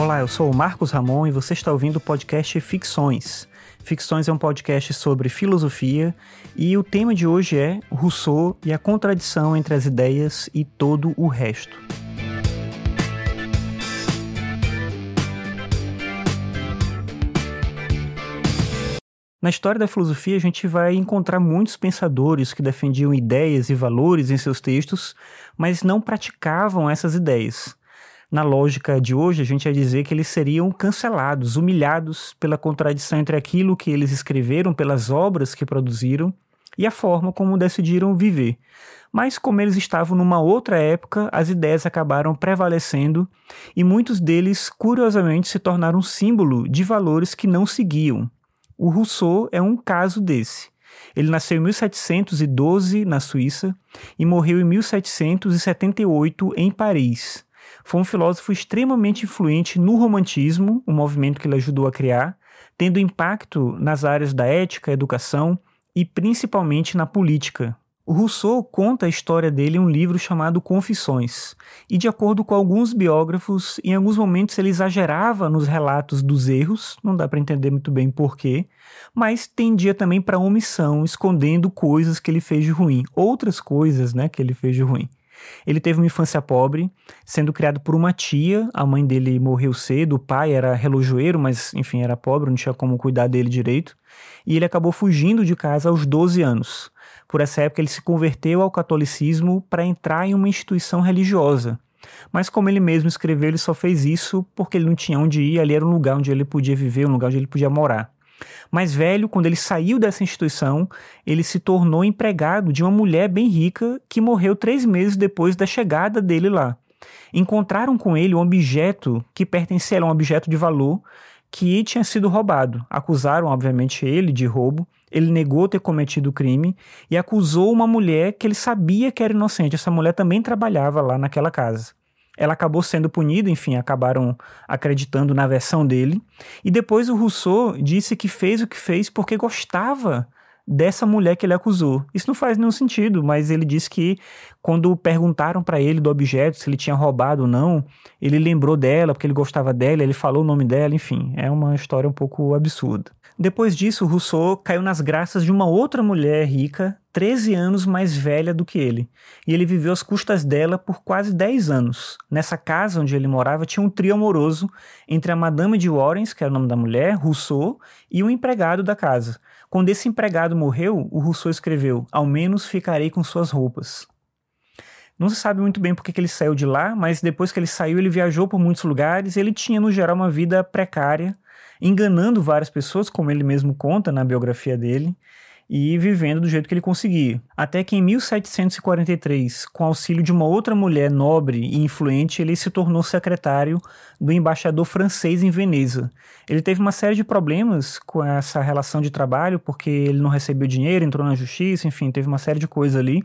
Olá, eu sou o Marcos Ramon e você está ouvindo o podcast Ficções. Ficções é um podcast sobre filosofia e o tema de hoje é Rousseau e a contradição entre as ideias e todo o resto. Na história da filosofia, a gente vai encontrar muitos pensadores que defendiam ideias e valores em seus textos, mas não praticavam essas ideias. Na lógica de hoje, a gente ia dizer que eles seriam cancelados, humilhados pela contradição entre aquilo que eles escreveram, pelas obras que produziram e a forma como decidiram viver. Mas, como eles estavam numa outra época, as ideias acabaram prevalecendo e muitos deles, curiosamente, se tornaram símbolo de valores que não seguiam. O Rousseau é um caso desse. Ele nasceu em 1712 na Suíça e morreu em 1778 em Paris. Foi um filósofo extremamente influente no romantismo, um movimento que ele ajudou a criar, tendo impacto nas áreas da ética, educação e principalmente na política. O Rousseau conta a história dele em um livro chamado Confissões, e de acordo com alguns biógrafos, em alguns momentos ele exagerava nos relatos dos erros, não dá para entender muito bem porquê, mas tendia também para omissão, escondendo coisas que ele fez de ruim, outras coisas né, que ele fez de ruim. Ele teve uma infância pobre, sendo criado por uma tia. A mãe dele morreu cedo, o pai era relojoeiro, mas enfim, era pobre, não tinha como cuidar dele direito. E ele acabou fugindo de casa aos 12 anos. Por essa época, ele se converteu ao catolicismo para entrar em uma instituição religiosa. Mas, como ele mesmo escreveu, ele só fez isso porque ele não tinha onde ir, ali era um lugar onde ele podia viver, um lugar onde ele podia morar. Mais velho, quando ele saiu dessa instituição, ele se tornou empregado de uma mulher bem rica que morreu três meses depois da chegada dele lá. Encontraram com ele um objeto que pertencia a um objeto de valor que tinha sido roubado. Acusaram, obviamente, ele de roubo. Ele negou ter cometido o crime e acusou uma mulher que ele sabia que era inocente. Essa mulher também trabalhava lá naquela casa ela acabou sendo punida, enfim, acabaram acreditando na versão dele. E depois o Rousseau disse que fez o que fez porque gostava dessa mulher que ele acusou. Isso não faz nenhum sentido, mas ele disse que quando perguntaram para ele do objeto, se ele tinha roubado ou não, ele lembrou dela porque ele gostava dela, ele falou o nome dela, enfim, é uma história um pouco absurda. Depois disso, Rousseau caiu nas graças de uma outra mulher rica, 13 anos mais velha do que ele, e ele viveu às custas dela por quase 10 anos. Nessa casa onde ele morava tinha um trio amoroso entre a Madame de Warrens, que era o nome da mulher, Rousseau, e o empregado da casa. Quando esse empregado morreu, o Rousseau escreveu: Ao menos ficarei com suas roupas. Não se sabe muito bem porque que ele saiu de lá, mas depois que ele saiu, ele viajou por muitos lugares ele tinha, no geral, uma vida precária enganando várias pessoas, como ele mesmo conta na biografia dele, e vivendo do jeito que ele conseguia. Até que em 1743, com auxílio de uma outra mulher nobre e influente, ele se tornou secretário do embaixador francês em Veneza. Ele teve uma série de problemas com essa relação de trabalho, porque ele não recebeu dinheiro, entrou na justiça, enfim, teve uma série de coisas ali.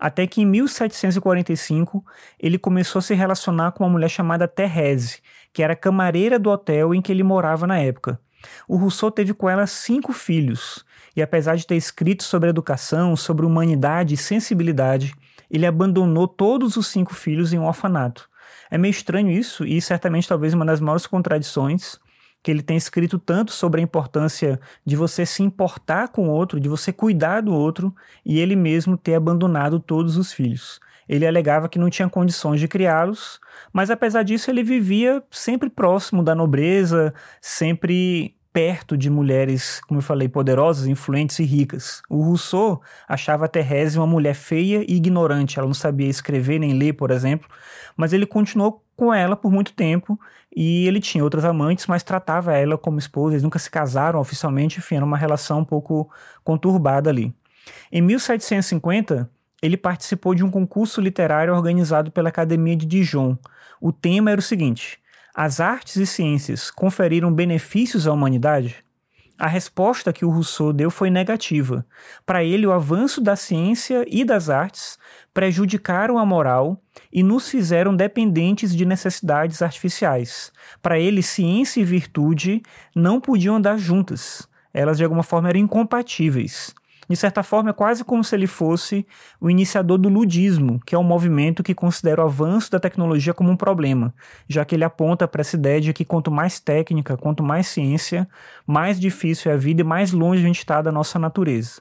Até que em 1745 ele começou a se relacionar com uma mulher chamada Thérèse, que era camareira do hotel em que ele morava na época. O Rousseau teve com ela cinco filhos, e apesar de ter escrito sobre educação, sobre humanidade e sensibilidade, ele abandonou todos os cinco filhos em um orfanato. É meio estranho isso, e certamente talvez uma das maiores contradições que ele tem escrito tanto sobre a importância de você se importar com o outro, de você cuidar do outro, e ele mesmo ter abandonado todos os filhos. Ele alegava que não tinha condições de criá-los, mas apesar disso ele vivia sempre próximo da nobreza, sempre perto de mulheres, como eu falei, poderosas, influentes e ricas. O Rousseau achava a Thérèse uma mulher feia e ignorante, ela não sabia escrever nem ler, por exemplo, mas ele continuou com ela por muito tempo e ele tinha outras amantes, mas tratava ela como esposa, eles nunca se casaram oficialmente, enfim, era uma relação um pouco conturbada ali. Em 1750, ele participou de um concurso literário organizado pela Academia de Dijon. O tema era o seguinte: As artes e ciências conferiram benefícios à humanidade? A resposta que o Rousseau deu foi negativa. Para ele, o avanço da ciência e das artes prejudicaram a moral e nos fizeram dependentes de necessidades artificiais. Para ele, ciência e virtude não podiam andar juntas. Elas, de alguma forma, eram incompatíveis. De certa forma, é quase como se ele fosse o iniciador do ludismo, que é um movimento que considera o avanço da tecnologia como um problema, já que ele aponta para essa ideia de que quanto mais técnica, quanto mais ciência, mais difícil é a vida e mais longe a gente está da nossa natureza.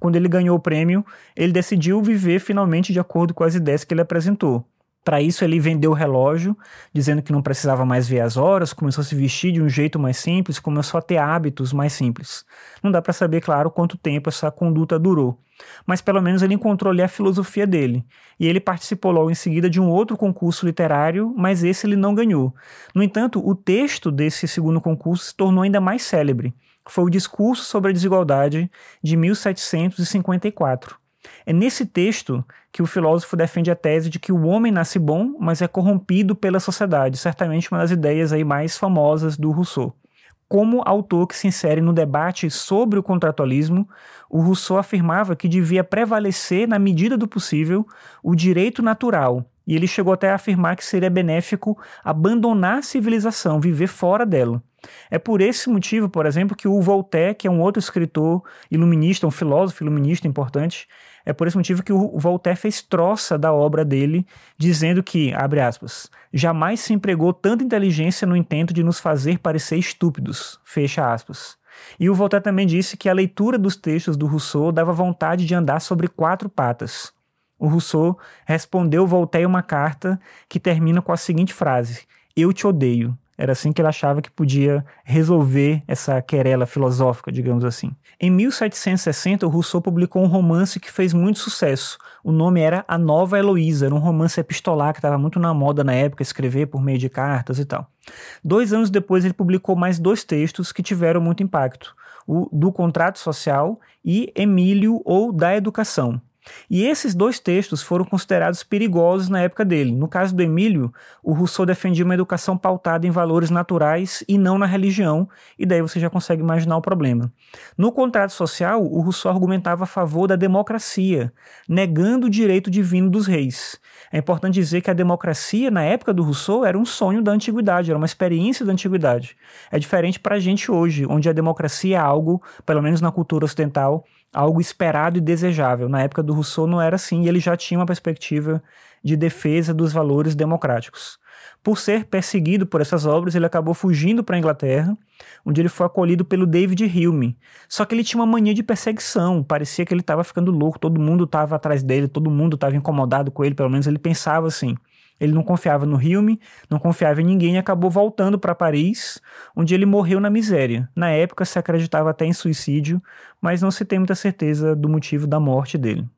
Quando ele ganhou o prêmio, ele decidiu viver finalmente de acordo com as ideias que ele apresentou. Para isso, ele vendeu o relógio, dizendo que não precisava mais ver as horas, começou a se vestir de um jeito mais simples, começou a ter hábitos mais simples. Não dá para saber, claro, quanto tempo essa conduta durou, mas pelo menos ele encontrou ali a filosofia dele. E ele participou logo em seguida de um outro concurso literário, mas esse ele não ganhou. No entanto, o texto desse segundo concurso se tornou ainda mais célebre. Foi o Discurso sobre a Desigualdade de 1754. É nesse texto que o filósofo defende a tese de que o homem nasce bom, mas é corrompido pela sociedade, certamente uma das ideias aí mais famosas do Rousseau. Como autor que se insere no debate sobre o contratualismo, o Rousseau afirmava que devia prevalecer, na medida do possível, o direito natural, e ele chegou até a afirmar que seria benéfico abandonar a civilização, viver fora dela. É por esse motivo, por exemplo, que o Voltaire, que é um outro escritor iluminista, um filósofo iluminista importante, é por esse motivo que o Voltaire fez troça da obra dele, dizendo que, abre aspas, jamais se empregou tanta inteligência no intento de nos fazer parecer estúpidos, fecha aspas. E o Voltaire também disse que a leitura dos textos do Rousseau dava vontade de andar sobre quatro patas. O Rousseau respondeu Voltaire uma carta que termina com a seguinte frase: Eu te odeio. Era assim que ele achava que podia resolver essa querela filosófica, digamos assim. Em 1760, o Rousseau publicou um romance que fez muito sucesso. O nome era A Nova Heloísa, era um romance epistolar que estava muito na moda na época, escrever por meio de cartas e tal. Dois anos depois, ele publicou mais dois textos que tiveram muito impacto: o do Contrato Social e Emílio ou da Educação. E esses dois textos foram considerados perigosos na época dele. No caso do Emílio, o Rousseau defendia uma educação pautada em valores naturais e não na religião, e daí você já consegue imaginar o problema. No contrato social, o Rousseau argumentava a favor da democracia, negando o direito divino dos reis. É importante dizer que a democracia, na época do Rousseau, era um sonho da antiguidade, era uma experiência da antiguidade. É diferente para a gente hoje, onde a democracia é algo, pelo menos na cultura ocidental, algo esperado e desejável. Na época do Rousseau não era assim, e ele já tinha uma perspectiva de defesa dos valores democráticos. Por ser perseguido por essas obras, ele acabou fugindo para a Inglaterra, onde ele foi acolhido pelo David Hume. Só que ele tinha uma mania de perseguição, parecia que ele estava ficando louco, todo mundo estava atrás dele, todo mundo estava incomodado com ele, pelo menos ele pensava assim. Ele não confiava no Hume, não confiava em ninguém e acabou voltando para Paris, onde ele morreu na miséria. Na época se acreditava até em suicídio, mas não se tem muita certeza do motivo da morte dele.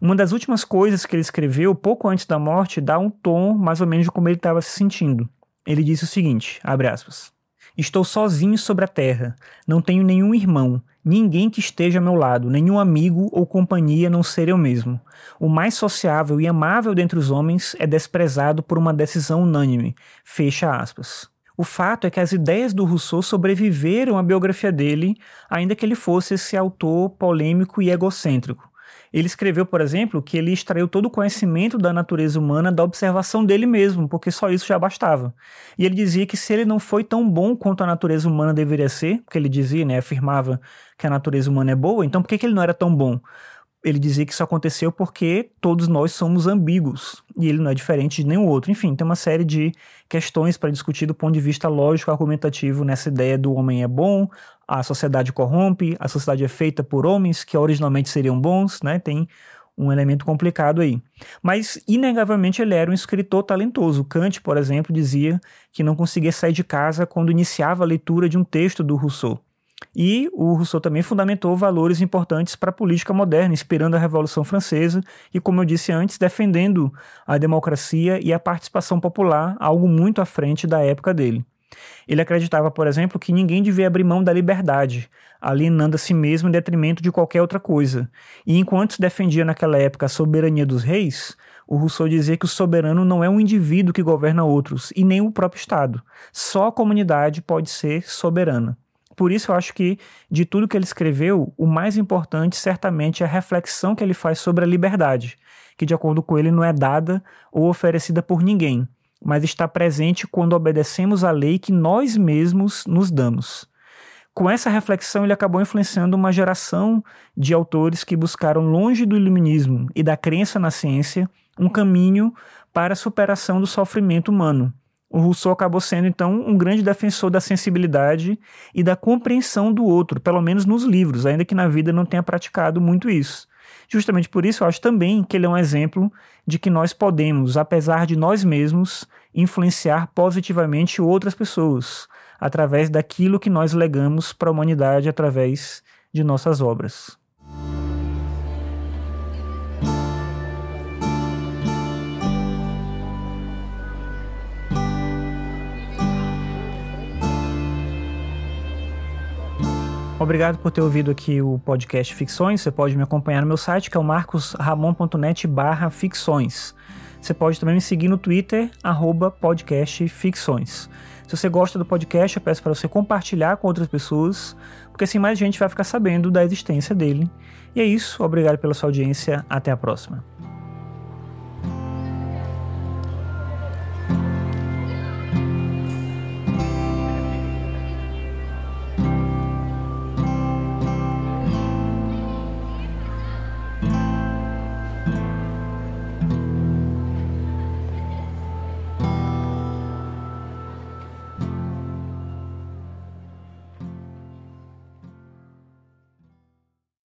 Uma das últimas coisas que ele escreveu pouco antes da morte dá um tom mais ou menos de como ele estava se sentindo. Ele disse o seguinte, abre aspas: Estou sozinho sobre a terra, não tenho nenhum irmão, ninguém que esteja ao meu lado, nenhum amigo ou companhia não ser eu mesmo. O mais sociável e amável dentre os homens é desprezado por uma decisão unânime. Fecha aspas. O fato é que as ideias do Rousseau sobreviveram à biografia dele, ainda que ele fosse esse autor polêmico e egocêntrico. Ele escreveu, por exemplo, que ele extraiu todo o conhecimento da natureza humana da observação dele mesmo, porque só isso já bastava. E ele dizia que se ele não foi tão bom quanto a natureza humana deveria ser, porque ele dizia, né, afirmava que a natureza humana é boa, então por que, que ele não era tão bom? Ele dizia que isso aconteceu porque todos nós somos ambíguos e ele não é diferente de nenhum outro. Enfim, tem uma série de questões para discutir do ponto de vista lógico argumentativo nessa ideia do homem é bom, a sociedade corrompe, a sociedade é feita por homens que originalmente seriam bons, né? Tem um elemento complicado aí. Mas, inegavelmente, ele era um escritor talentoso. Kant, por exemplo, dizia que não conseguia sair de casa quando iniciava a leitura de um texto do Rousseau. E o Rousseau também fundamentou valores importantes para a política moderna, inspirando a Revolução Francesa e, como eu disse antes, defendendo a democracia e a participação popular, algo muito à frente da época dele. Ele acreditava, por exemplo, que ninguém devia abrir mão da liberdade, alienando a si mesmo em detrimento de qualquer outra coisa. E enquanto se defendia naquela época a soberania dos reis, o Rousseau dizia que o soberano não é um indivíduo que governa outros, e nem o próprio Estado. Só a comunidade pode ser soberana. Por isso eu acho que de tudo que ele escreveu, o mais importante certamente é a reflexão que ele faz sobre a liberdade, que de acordo com ele não é dada ou oferecida por ninguém, mas está presente quando obedecemos à lei que nós mesmos nos damos. Com essa reflexão, ele acabou influenciando uma geração de autores que buscaram, longe do iluminismo e da crença na ciência, um caminho para a superação do sofrimento humano. O Rousseau acabou sendo, então, um grande defensor da sensibilidade e da compreensão do outro, pelo menos nos livros, ainda que na vida não tenha praticado muito isso. Justamente por isso, eu acho também que ele é um exemplo de que nós podemos, apesar de nós mesmos, influenciar positivamente outras pessoas, através daquilo que nós legamos para a humanidade através de nossas obras. Obrigado por ter ouvido aqui o podcast Ficções. Você pode me acompanhar no meu site, que é o marcosramon.net barra ficções. Você pode também me seguir no Twitter, arroba podcastficções. Se você gosta do podcast, eu peço para você compartilhar com outras pessoas, porque assim mais gente vai ficar sabendo da existência dele. E é isso, obrigado pela sua audiência, até a próxima.